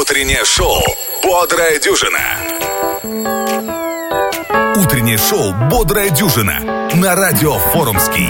Утреннее шоу «Бодрая дюжина». Утреннее шоу «Бодрая дюжина» на радио «Форумский».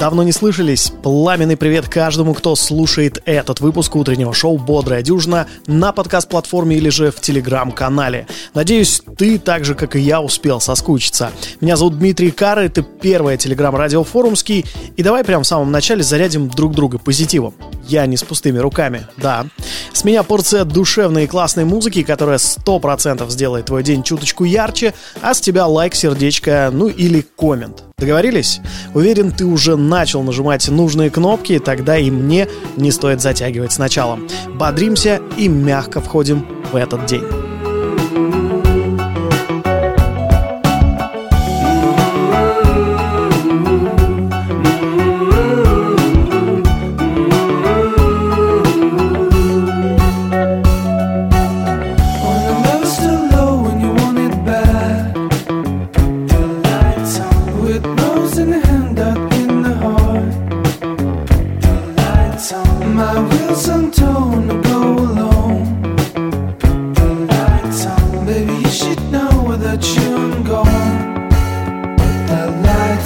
Давно не слышались. Пламенный привет каждому, кто слушает этот выпуск утреннего шоу «Бодрая дюжина» на подкаст-платформе или же в телеграм-канале. Надеюсь, ты так же, как и я, успел соскучиться. Меня зовут Дмитрий Кара, это первое телеграм-радио «Форумский». И давай прямо в самом начале зарядим друг друга позитивом. Я не с пустыми руками, да. С меня порция душевной и классной музыки, которая 100% сделает твой день чуточку ярче, а с тебя лайк, сердечко, ну или коммент. Договорились? Уверен, ты уже начал нажимать нужные кнопки, тогда и мне не стоит затягивать с началом. Бодримся и мягко входим в этот день.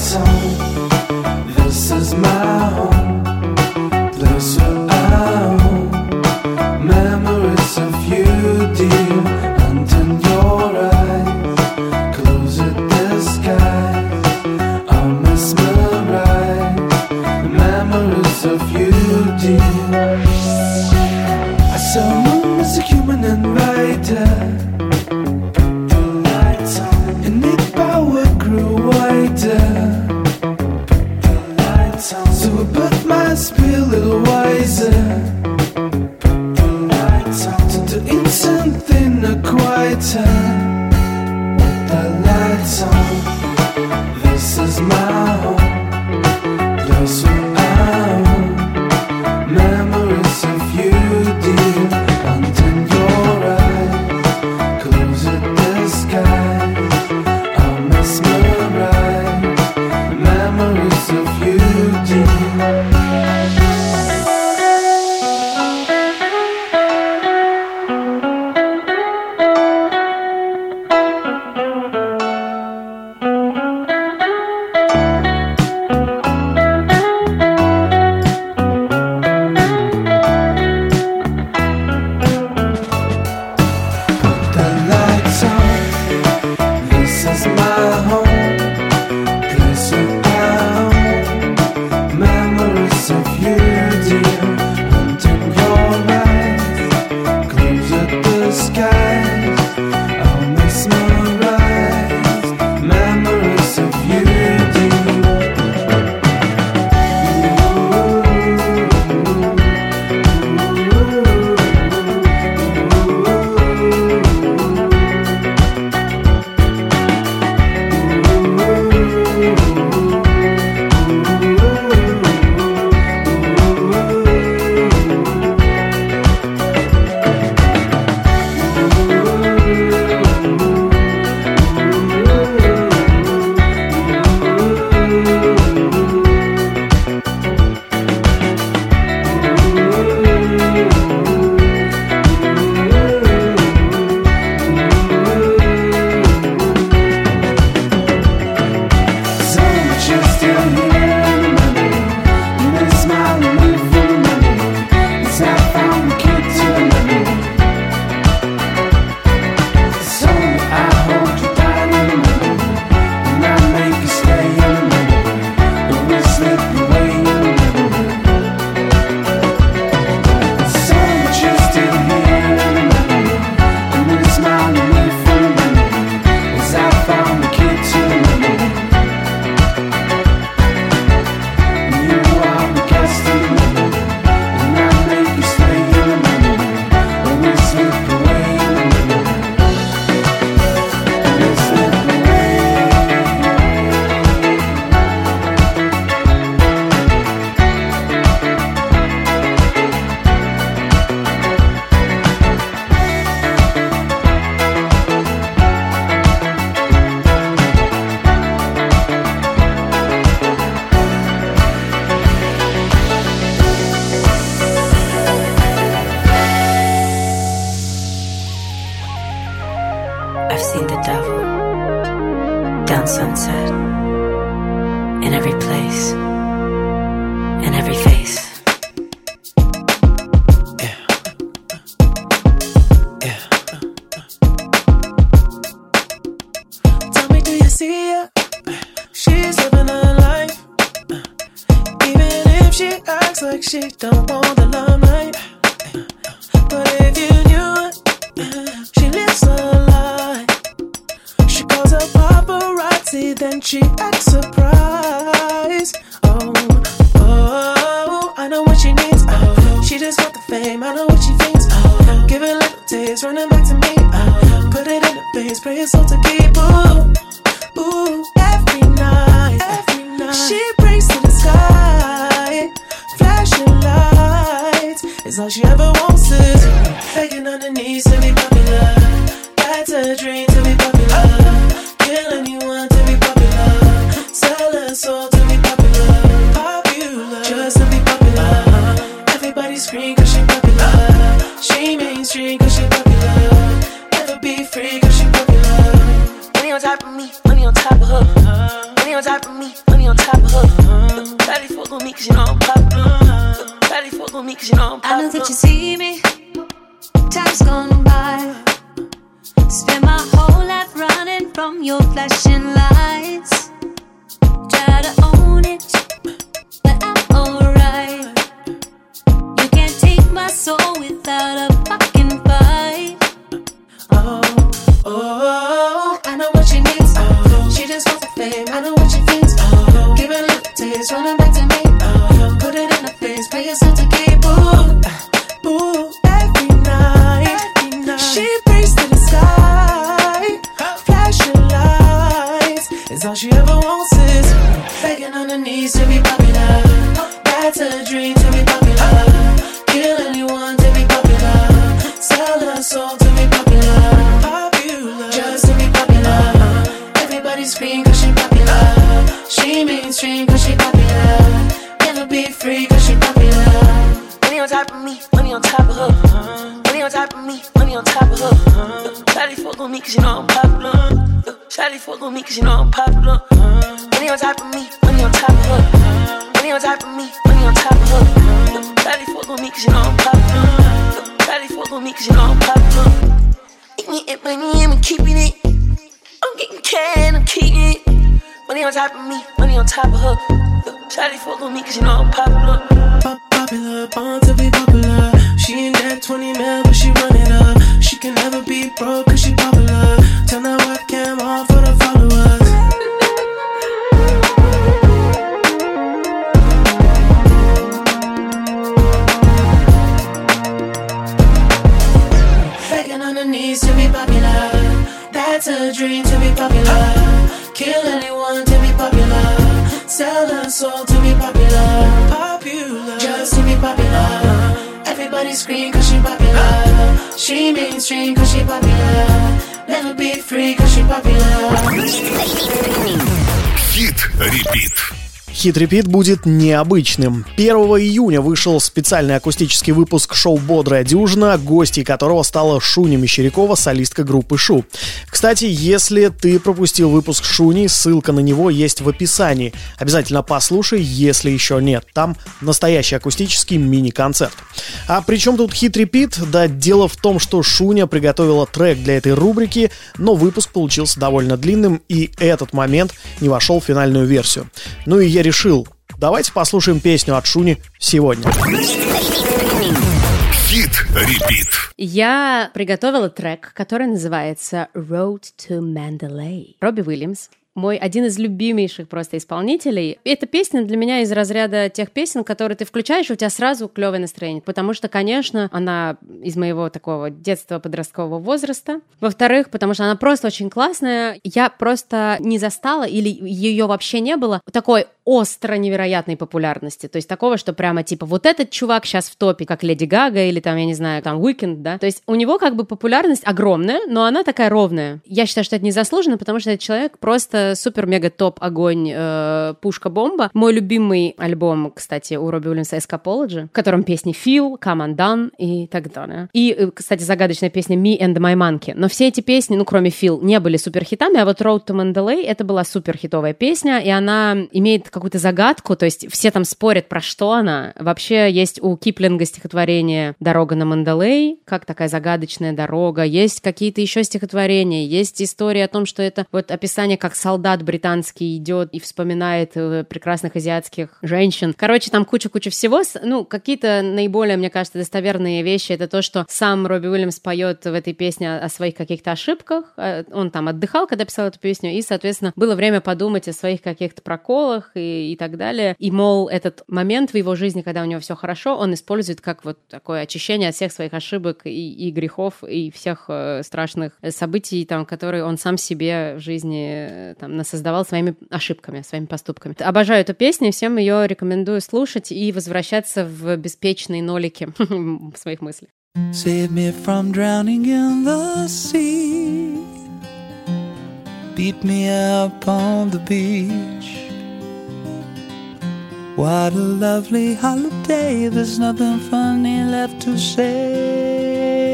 song. Acts surprised. Oh, oh, I know what she needs. Oh, she just want the fame. I know what she thinks. Oh, give it a little taste, running back to me. Oh, put it in the face, pray it's all to keep. Ooh, ooh, every night, every night. She prays to the sky, flashing lights. It's all she ever sky, flashing lights. It's all she ever wants is begging on her knees to be popular. That's a dream to be popular. Kill anyone to be popular. Sell her soul to be popular. Popular, just to be popular. Everybody scream cause she popular. She mainstream cause she popular. Never be free cause she popular. Money on top of me, money on top of her. On top of me, money on top of her. Shawty fuck with me cause you know I'm popular. Shawty fuck with me cause you know I'm popular. Money on top of me, money on top of her. Money on top of me, money on top of her. Shawty fuck with me cause you know I'm popular. Shawty fuck with me cause you know I'm popular. Eating it, money, I'm keeping it. I'm getting can, I'm keeping it. Money on top of me, money on top of her. Shawty fuck with me cause you know I'm popular. Pop popular, born to be popular. She ain't that 20 mil, but she run it up. She can never be broke cause she popular. Turn that webcam on for the followers. On to be popular. That's a dream to be popular. Kill anyone. Sell her soul to be popular. Popular, just to be popular. Everybody scream cause she popular. She mainstream cause she popular. Never be free cause she popular. Хит «Репит». Хит-репит будет необычным. 1 июня вышел специальный акустический выпуск шоу «Бодрая дюжина», гостей которого стала Шуня Мещерякова, солистка группы «Шу». Кстати, если ты пропустил выпуск Шуни, ссылка на него есть в описании. Обязательно послушай, если еще нет. Там настоящий акустический мини-концерт. А при чем тут хит-репит? Да дело в том, что Шуня приготовила трек для этой рубрики, но выпуск получился довольно длинным, и этот момент не вошел в финальную версию. Ну и я решил, давайте послушаем песню от Шуни сегодня. Хит «Репит». Я приготовила трек, который называется Road to Mandalay. Робби Уильямс. Мой один из любимейших просто исполнителей. Эта песня для меня из разряда тех песен, которые ты включаешь, у тебя сразу клевое настроение. Потому что, конечно, она из моего такого детства подросткового возраста. Во-вторых, потому что она просто очень классная. Я просто не застала, или ее вообще не было, такой остро невероятной популярности. То есть такого, что прямо типа вот этот чувак сейчас в топе, как Леди Гага или там, я не знаю, там Уикенд, да. То есть у него как бы популярность огромная, но она такая ровная. Я считаю, что это незаслуженно, потому что этот человек просто это супер-мега-топ огонь э, пушка-бомба. Мой любимый альбом, кстати, у Робби Уильямса Escapology, в котором песни Feel, Come Undone и так далее. И, э, кстати, загадочная песня Me and My Monkey. Но все эти песни, ну, кроме Feel, не были суперхитами, а вот Road to Mandalay — это была суперхитовая песня, и она имеет какую-то загадку, то есть все там спорят, про что она. Вообще есть у Киплинга стихотворение «Дорога на Мандалей», как такая загадочная дорога. Есть какие-то еще стихотворения, есть история о том, что это вот описание, как солдат британский идет и вспоминает э, прекрасных азиатских женщин. Короче, там куча-куча всего. Ну, какие-то наиболее, мне кажется, достоверные вещи — это то, что сам Робби Уильямс поет в этой песне о своих каких-то ошибках. Э, Он там отдыхал, когда писал эту песню, и, соответственно, было время подумать о своих каких-то проколах и, и так далее. И, мол, этот момент в его жизни, когда у него все хорошо, он использует как вот такое очищение от всех своих ошибок и, и грехов, и всех э, страшных событий, там, которые он сам себе в жизни там, насоздавал своими ошибками, своими поступками. Обожаю эту песню, всем ее рекомендую слушать и возвращаться в беспечные нолики своих мыслей. Beat me up on the beach. What a lovely holiday. There's nothing funny left to say.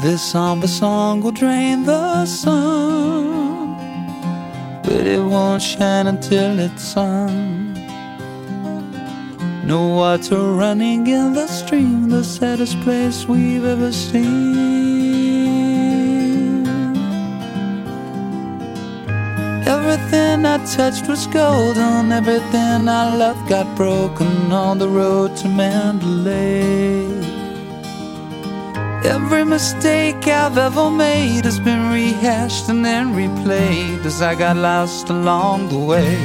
This somber song will drain the sun, but it won't shine until it's sung. No water running in the stream, the saddest place we've ever seen. Everything I touched was golden, everything I loved got broken on the road to Mandalay. Every mistake I've ever made has been rehashed and then replayed as I got lost along the way.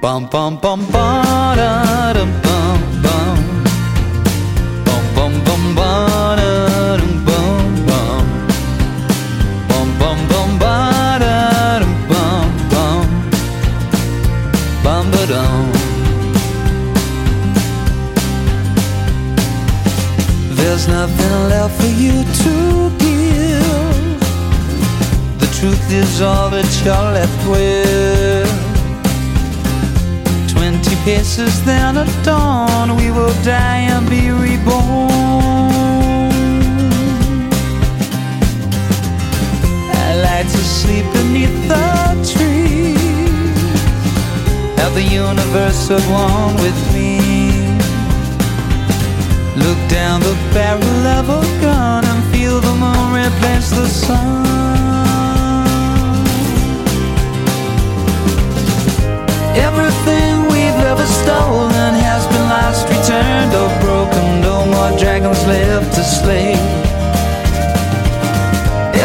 Bum bum bum da bum nothing left for you to give. The truth is all that you're left with. Twenty paces, then at dawn, we will die and be reborn. I like to sleep beneath the trees, have the universe at one with me. Look down the barrel of a gun and feel the moon replace the sun. Everything we've ever stolen has been lost, returned, or broken. No more dragons left to slay.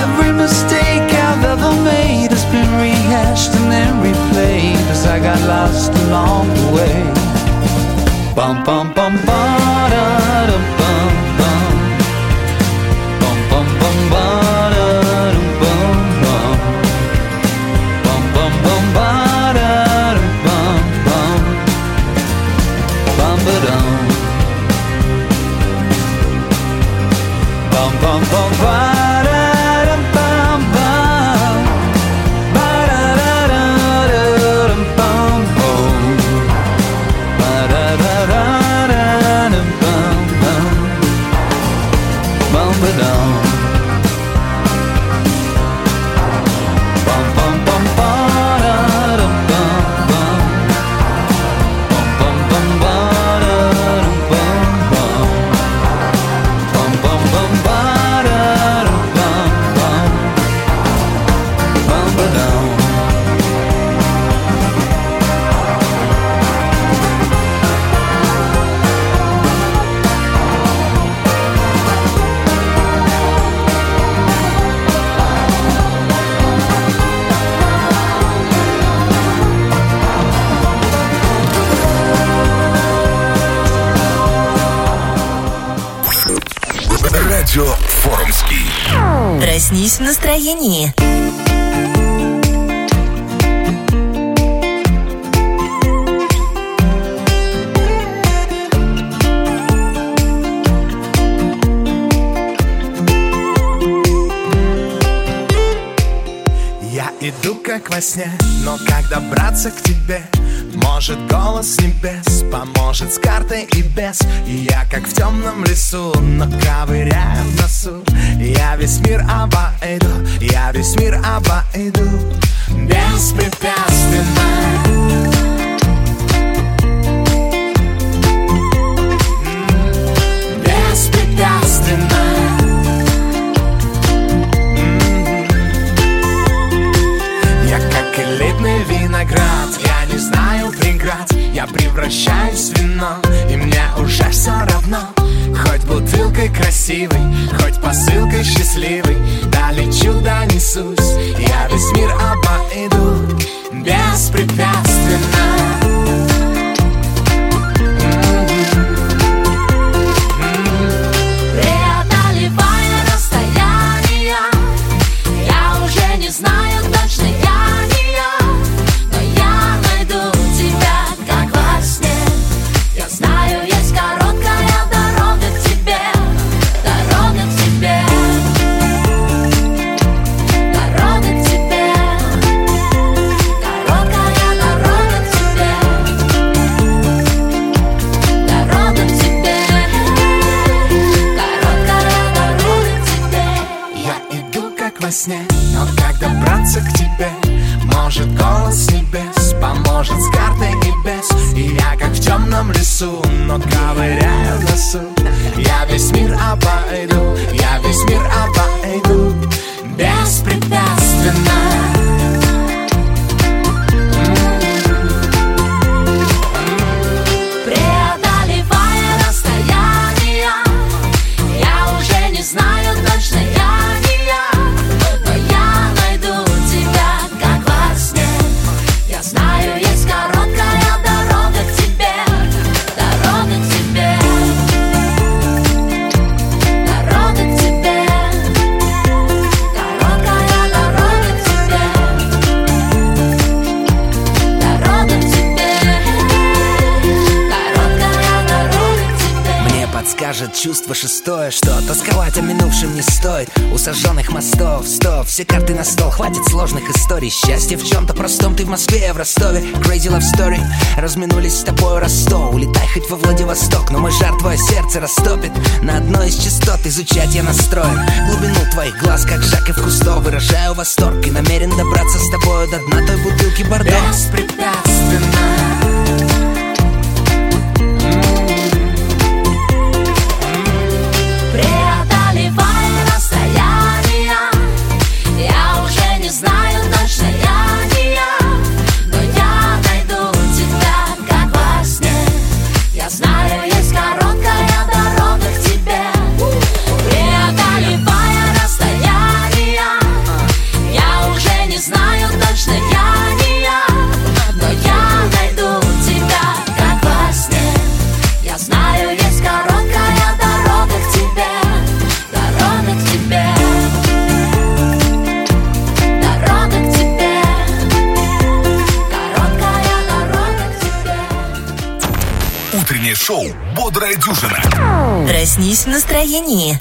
Every mistake I've ever made has been rehashed and then replayed as I got lost along the way. Bum bum bum bum Проснись в настроении. как во сне Но как добраться к тебе? Может голос небес Поможет с картой и без И я как в темном лесу Но ковыряю Хоть бутылкой красивой Хоть посылкой счастливой. Да лечу, да Я весь мир обойду Беспрепятственно лесу, но ковыряю в носу. Я весь мир обойду, я весь мир обойду. Беспрепятственно чувство шестое, что тосковать о минувшем не стоит. У сожженных мостов, стоп, все карты на стол, хватит сложных историй. Счастье в чем-то простом, ты в Москве, я в Ростове. Crazy love story, разминулись с тобой Ростов Улетай хоть во Владивосток, но мой жар твое сердце растопит. На одной из частот изучать я настроен. Глубину твоих глаз, как Жак и в Кусто. Выражаю восторг и намерен добраться с тобою до дна той бутылки Бордо. Беспрепятственно шоу «Бодрая дюжина». Проснись в настроении.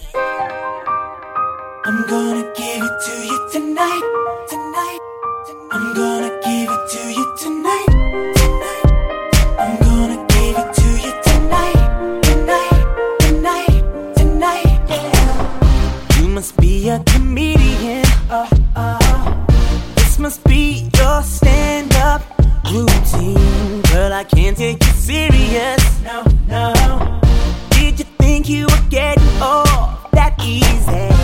I'm gonna give it to you tonight, tonight. I'm gonna give it to you tonight, tonight. I'm gonna give it to you tonight, tonight, tonight, tonight. Yeah. You must be a comedian. I can't take you serious. No, no. Did you think you were getting off that easy?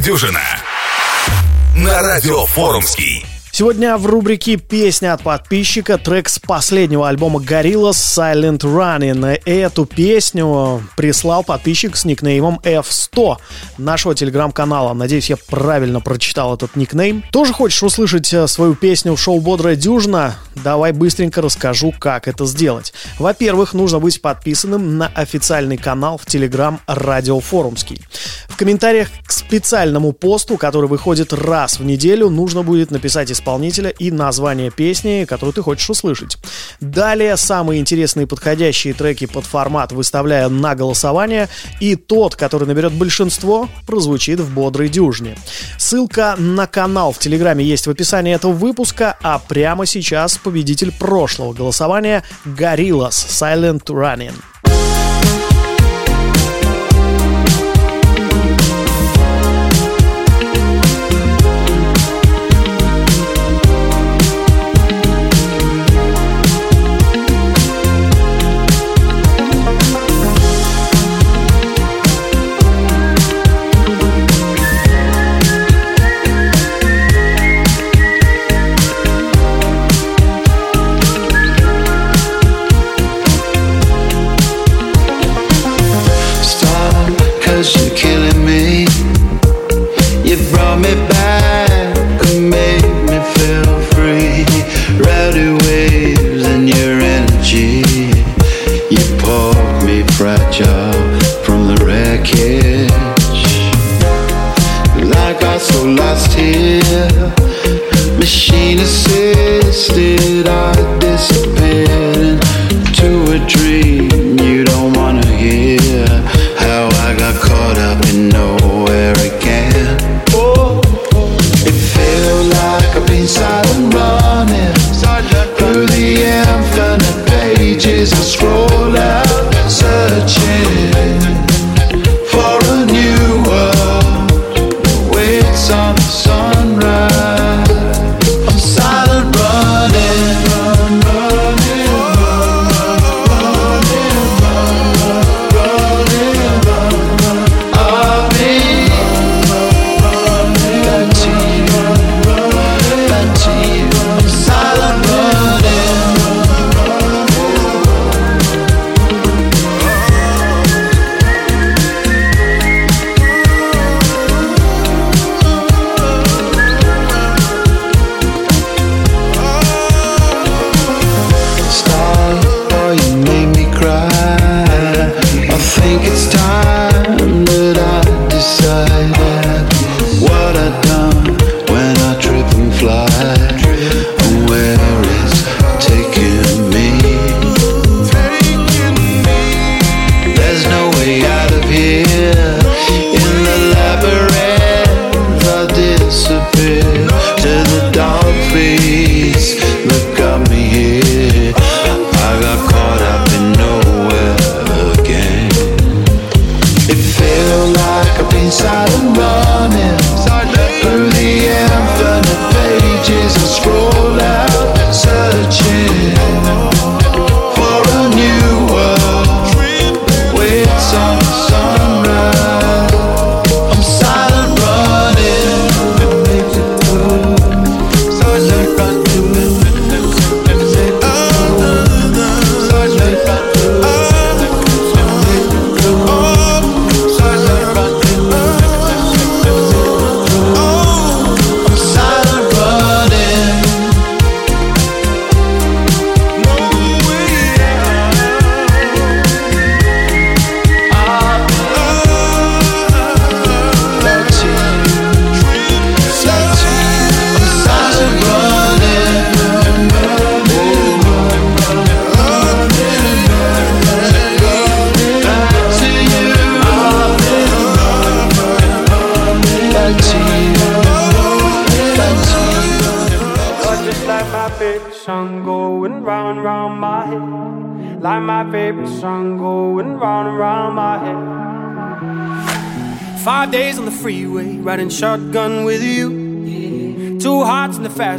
Дюжина» на радио Форумский. Сегодня в рубрике «Песня от подписчика» трек с последнего альбома Gorillaz Silent Running. Эту песню прислал подписчик с никнеймом F100 нашего телеграм-канала. Надеюсь, я правильно прочитал этот никнейм. Тоже хочешь услышать э, свою песню в шоу «Бодрая дюжина»? Давай быстренько расскажу, как это сделать. Во-первых, нужно быть подписанным на официальный канал в телеграм «Радио Форумский». В комментариях к специальному посту, который выходит раз в неделю, нужно будет написать исполнитель исполнителя и название песни, которую ты хочешь услышать. Далее самые интересные подходящие треки под формат выставляя на голосование, и тот, который наберет большинство, прозвучит в бодрой дюжне. Ссылка на канал в Телеграме есть в описании этого выпуска, а прямо сейчас победитель прошлого голосования Gorillaz Silent Running. inside and running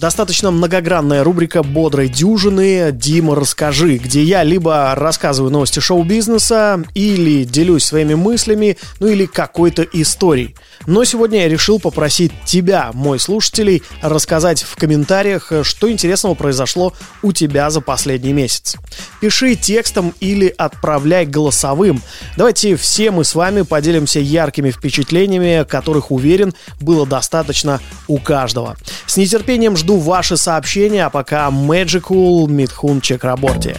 Достаточно многогранная рубрика бодрой дюжины «Дима, расскажи», где я либо рассказываю новости шоу-бизнеса, или делюсь своими мыслями, ну или какой-то историей. Но сегодня я решил попросить тебя, мой слушателей, рассказать в комментариях, что интересного произошло у тебя за последний месяц. Пиши текстом или отправляй голосовым. Давайте все мы с вами поделимся яркими впечатлениями, которых, уверен, было достаточно у каждого. С нетерпением жду ваши сообщения, а пока Magical Митхун Чекраборти.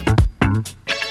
Слушай,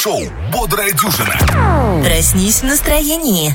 шоу «Бодрая дюжина». Проснись в настроении.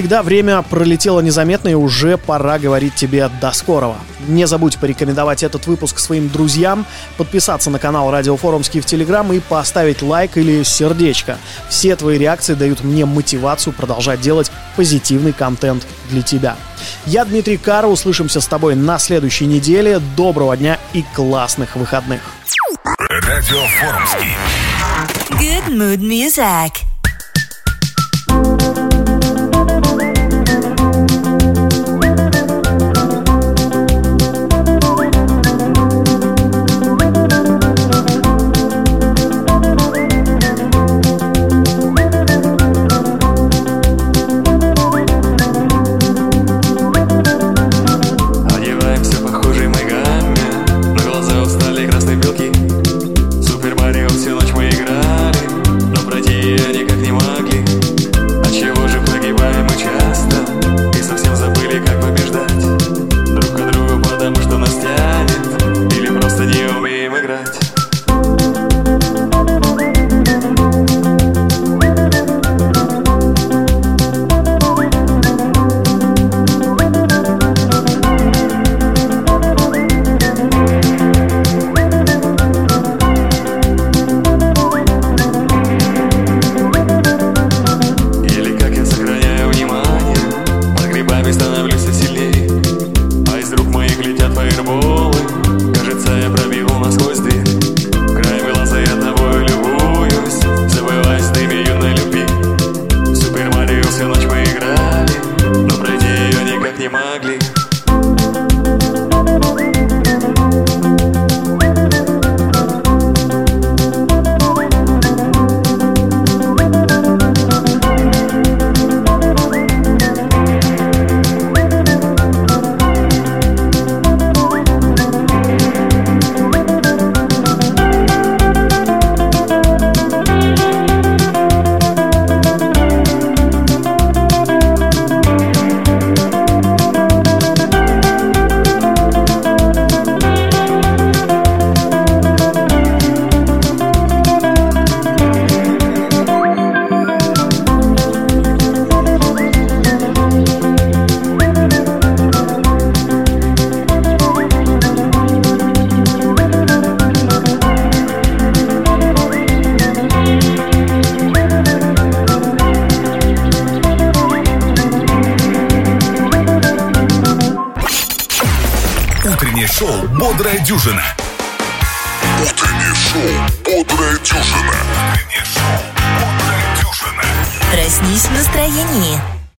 Всегда, время пролетело незаметно и уже пора говорить тебе до скорого. Не забудь порекомендовать этот выпуск своим друзьям, подписаться на канал Радио Форумский в Телеграм и поставить лайк или сердечко. Все твои реакции дают мне мотивацию продолжать делать позитивный контент для тебя. Я Дмитрий Кара, услышимся с тобой на следующей неделе. Доброго дня и классных выходных. Радио Форумский. Good mood music.